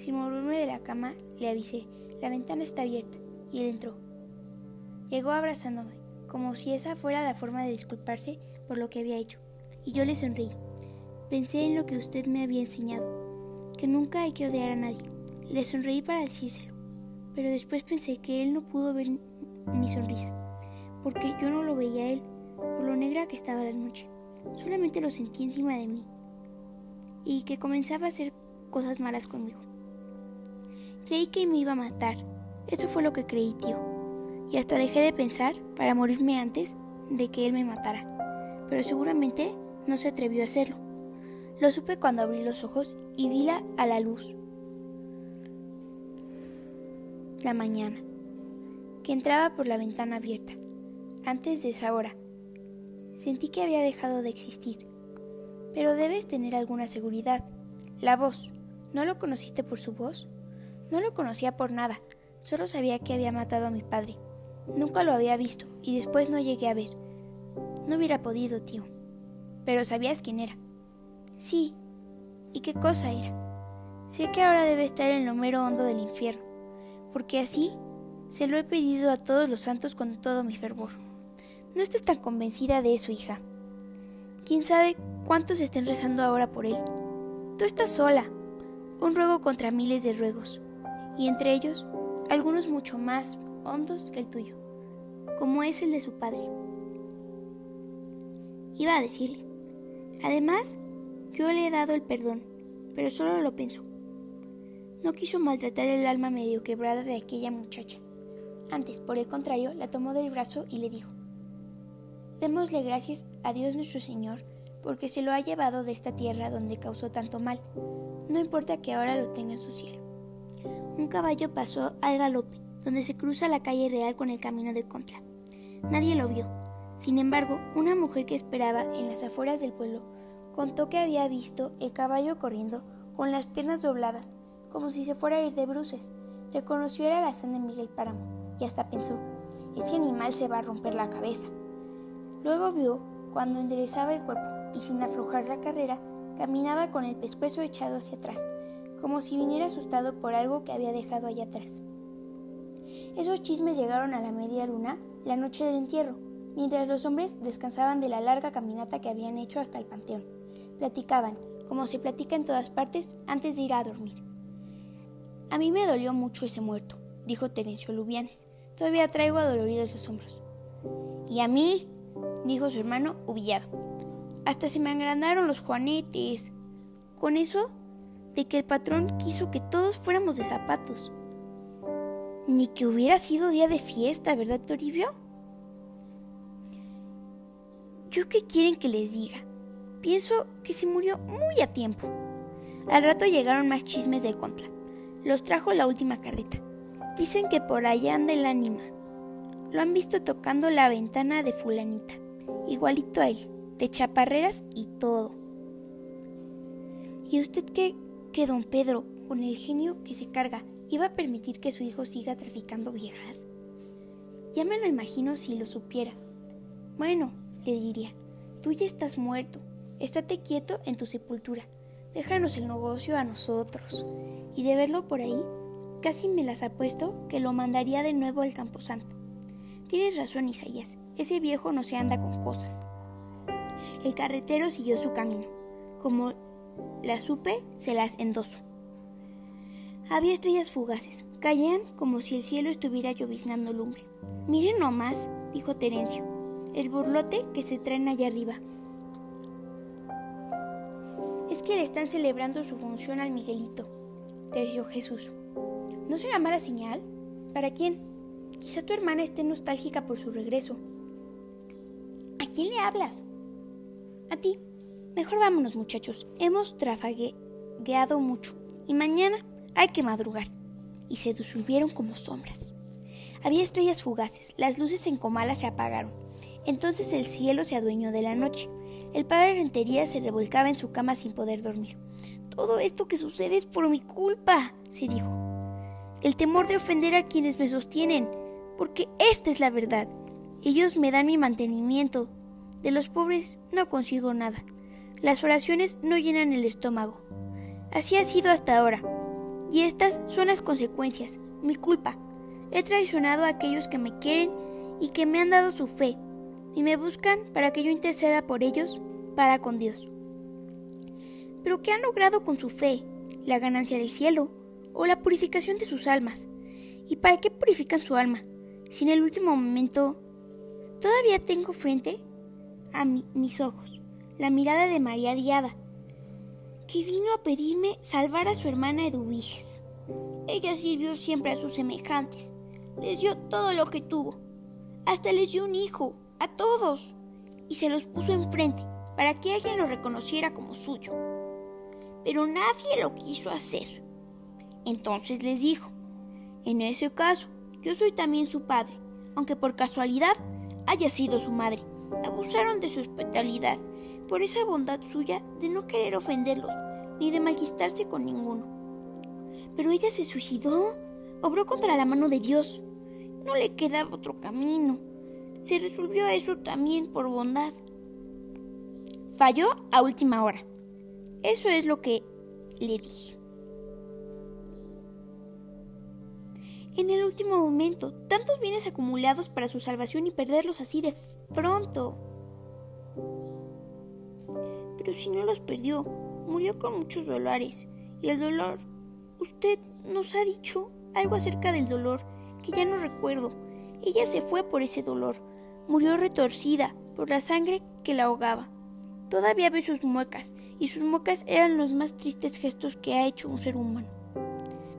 Sin moverme de la cama, le avisé, la ventana está abierta, y él entró. Llegó abrazándome, como si esa fuera la forma de disculparse por lo que había hecho, y yo le sonreí. Pensé en lo que usted me había enseñado, que nunca hay que odiar a nadie. Le sonreí para decírselo, pero después pensé que él no pudo ver mi sonrisa, porque yo no lo veía a él, por lo negra que estaba la noche. Solamente lo sentí encima de mí, y que comenzaba a hacer cosas malas conmigo. Creí que me iba a matar. Eso fue lo que creí, tío. Y hasta dejé de pensar para morirme antes de que él me matara. Pero seguramente no se atrevió a hacerlo. Lo supe cuando abrí los ojos y vi a la luz. La mañana, que entraba por la ventana abierta. Antes de esa hora, sentí que había dejado de existir. Pero debes tener alguna seguridad. La voz. ¿No lo conociste por su voz? No lo conocía por nada, solo sabía que había matado a mi padre. Nunca lo había visto y después no llegué a ver. No hubiera podido, tío. Pero sabías quién era. Sí. ¿Y qué cosa era? Sé que ahora debe estar en lo mero hondo del infierno, porque así se lo he pedido a todos los santos con todo mi fervor. No estés tan convencida de eso, hija. ¿Quién sabe cuántos estén rezando ahora por él? Tú estás sola. Un ruego contra miles de ruegos y entre ellos algunos mucho más hondos que el tuyo, como es el de su padre. Iba a decirle. Además, yo le he dado el perdón, pero solo lo pensó. No quiso maltratar el alma medio quebrada de aquella muchacha. Antes, por el contrario, la tomó del brazo y le dijo, Démosle gracias a Dios nuestro Señor, porque se lo ha llevado de esta tierra donde causó tanto mal. No importa que ahora lo tenga en su cielo un caballo pasó al galope, donde se cruza la calle real con el camino de Contra. Nadie lo vio. Sin embargo, una mujer que esperaba en las afueras del pueblo contó que había visto el caballo corriendo con las piernas dobladas, como si se fuera a ir de bruces. Reconoció el alazán de Miguel Páramo y hasta pensó, ese animal se va a romper la cabeza. Luego vio cuando enderezaba el cuerpo y sin aflojar la carrera, caminaba con el pescuezo echado hacia atrás, como si viniera asustado por algo que había dejado allá atrás. Esos chismes llegaron a la media luna la noche del entierro, mientras los hombres descansaban de la larga caminata que habían hecho hasta el panteón. Platicaban, como se platica en todas partes, antes de ir a dormir. A mí me dolió mucho ese muerto, dijo Terencio Lubianes. Todavía traigo adoloridos los hombros. Y a mí, dijo su hermano, humillado. Hasta se me agrandaron los juanetes. Con eso de que el patrón quiso que todos fuéramos de zapatos. Ni que hubiera sido día de fiesta, ¿verdad, Toribio? ¿Yo qué quieren que les diga? Pienso que se murió muy a tiempo. Al rato llegaron más chismes del contra. Los trajo la última carreta. Dicen que por allá anda el ánima. Lo han visto tocando la ventana de fulanita, igualito a él, de chaparreras y todo. ¿Y usted qué que don Pedro, con el genio que se carga, iba a permitir que su hijo siga traficando viejas? Ya me lo imagino si lo supiera. Bueno, le diría, tú ya estás muerto, estate quieto en tu sepultura, déjanos el negocio a nosotros. Y de verlo por ahí, casi me las apuesto que lo mandaría de nuevo al camposanto. Tienes razón, Isaías, ese viejo no se anda con cosas. El carretero siguió su camino. Como la supe, se las endoso. Había estrellas fugaces, caían como si el cielo estuviera lloviznando lumbre. Miren nomás, dijo Terencio, el burlote que se traen allá arriba. Es que le están celebrando su función al Miguelito, terció Jesús. ¿No será mala señal? ¿Para quién? Quizá tu hermana esté nostálgica por su regreso. ¿A quién le hablas? A ti. Mejor vámonos muchachos, hemos trafagueado mucho y mañana hay que madrugar. Y se disolvieron como sombras. Había estrellas fugaces, las luces en Comala se apagaron. Entonces el cielo se adueñó de la noche. El padre Rentería se revolcaba en su cama sin poder dormir. Todo esto que sucede es por mi culpa, se dijo. El temor de ofender a quienes me sostienen. porque esta es la verdad. Ellos me dan mi mantenimiento. De los pobres no consigo nada. Las oraciones no llenan el estómago. Así ha sido hasta ahora. Y estas son las consecuencias, mi culpa. He traicionado a aquellos que me quieren y que me han dado su fe, y me buscan para que yo interceda por ellos para con Dios. Pero ¿qué han logrado con su fe? ¿La ganancia del cielo o la purificación de sus almas? ¿Y para qué purifican su alma? Si en el último momento todavía tengo frente a mis ojos la mirada de María Diada, que vino a pedirme salvar a su hermana Eduviges. Ella sirvió siempre a sus semejantes, les dio todo lo que tuvo, hasta les dio un hijo, a todos, y se los puso enfrente para que alguien lo reconociera como suyo. Pero nadie lo quiso hacer. Entonces les dijo, en ese caso, yo soy también su padre, aunque por casualidad haya sido su madre. Abusaron de su hospitalidad por esa bondad suya de no querer ofenderlos, ni de malquistarse con ninguno. Pero ella se suicidó, obró contra la mano de Dios. No le quedaba otro camino. Se resolvió eso también por bondad. Falló a última hora. Eso es lo que le dije. En el último momento, tantos bienes acumulados para su salvación y perderlos así de pronto. Pero si no los perdió, murió con muchos dolores. Y el dolor, usted nos ha dicho algo acerca del dolor que ya no recuerdo. Ella se fue por ese dolor. Murió retorcida por la sangre que la ahogaba. Todavía ve sus muecas, y sus muecas eran los más tristes gestos que ha hecho un ser humano.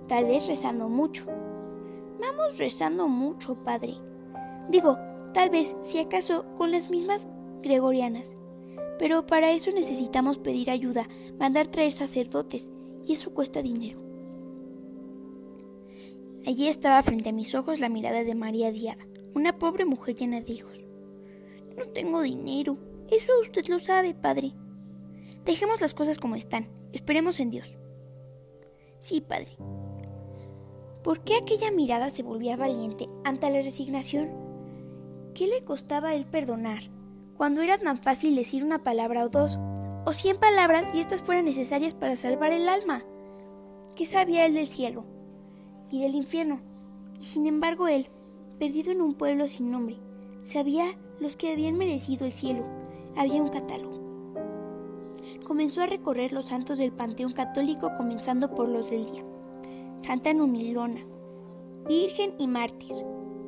Tal vez rezando mucho. Vamos rezando mucho, padre. Digo, tal vez, si acaso, con las mismas gregorianas. Pero para eso necesitamos pedir ayuda, mandar traer sacerdotes, y eso cuesta dinero. Allí estaba frente a mis ojos la mirada de María Diada, una pobre mujer llena de hijos. No tengo dinero. Eso usted lo sabe, padre. Dejemos las cosas como están. Esperemos en Dios. Sí, padre. ¿Por qué aquella mirada se volvía valiente ante la resignación? ¿Qué le costaba él perdonar cuando era tan fácil decir una palabra o dos, o cien palabras y éstas fueran necesarias para salvar el alma? ¿Qué sabía él del cielo y del infierno? Y sin embargo él, perdido en un pueblo sin nombre, sabía los que habían merecido el cielo. Había un catálogo. Comenzó a recorrer los santos del panteón católico comenzando por los del día. Santa Nunilona, Virgen y Mártir,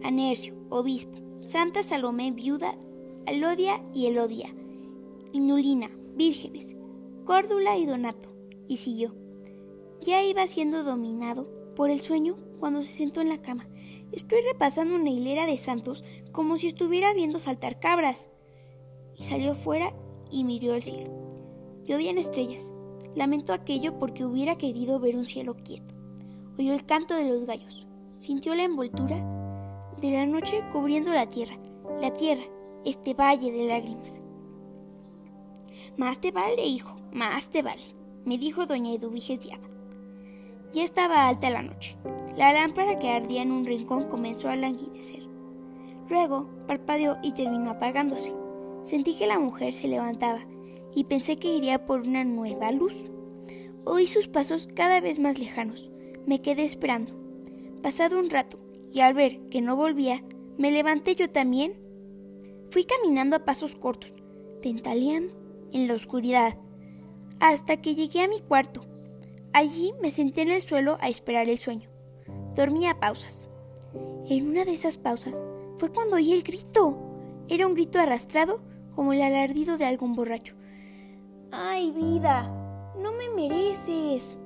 Anercio, Obispo, Santa Salomé, Viuda, Alodia y Elodia, Inulina, Vírgenes, Córdula y Donato, y siguió. Ya iba siendo dominado por el sueño cuando se sentó en la cama. Estoy repasando una hilera de santos como si estuviera viendo saltar cabras. Y salió fuera y miró al cielo. Llovían estrellas. Lamentó aquello porque hubiera querido ver un cielo quieto. Oyó el canto de los gallos. Sintió la envoltura de la noche cubriendo la tierra. La tierra, este valle de lágrimas. Más te vale, hijo, más te vale, me dijo doña Eduviges Diada. Ya estaba alta la noche. La lámpara que ardía en un rincón comenzó a languidecer. Luego parpadeó y terminó apagándose. Sentí que la mujer se levantaba y pensé que iría por una nueva luz. Oí sus pasos cada vez más lejanos. Me quedé esperando. Pasado un rato, y al ver que no volvía, me levanté yo también. Fui caminando a pasos cortos, tentaleando en la oscuridad, hasta que llegué a mi cuarto. Allí me senté en el suelo a esperar el sueño. Dormía a pausas. En una de esas pausas fue cuando oí el grito. Era un grito arrastrado como el alardido de algún borracho. ¡Ay, vida! ¡No me mereces!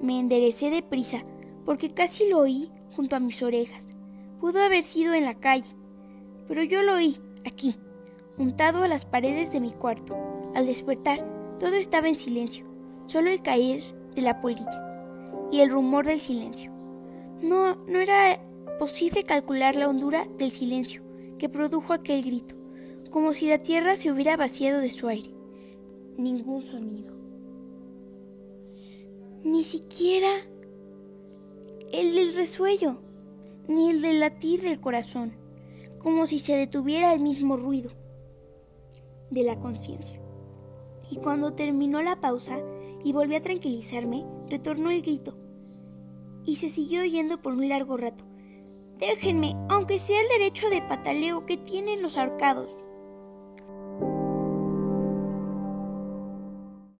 Me enderecé deprisa porque casi lo oí junto a mis orejas. Pudo haber sido en la calle, pero yo lo oí aquí, untado a las paredes de mi cuarto. Al despertar, todo estaba en silencio, solo el caer de la polilla y el rumor del silencio. No, no era posible calcular la hondura del silencio que produjo aquel grito, como si la tierra se hubiera vaciado de su aire. Ningún sonido. Ni siquiera el del resuello. ni el del latir del corazón, como si se detuviera el mismo ruido de la conciencia. Y cuando terminó la pausa y volví a tranquilizarme, retornó el grito y se siguió oyendo por un largo rato. Déjenme, aunque sea el derecho de pataleo que tienen los ahorcados.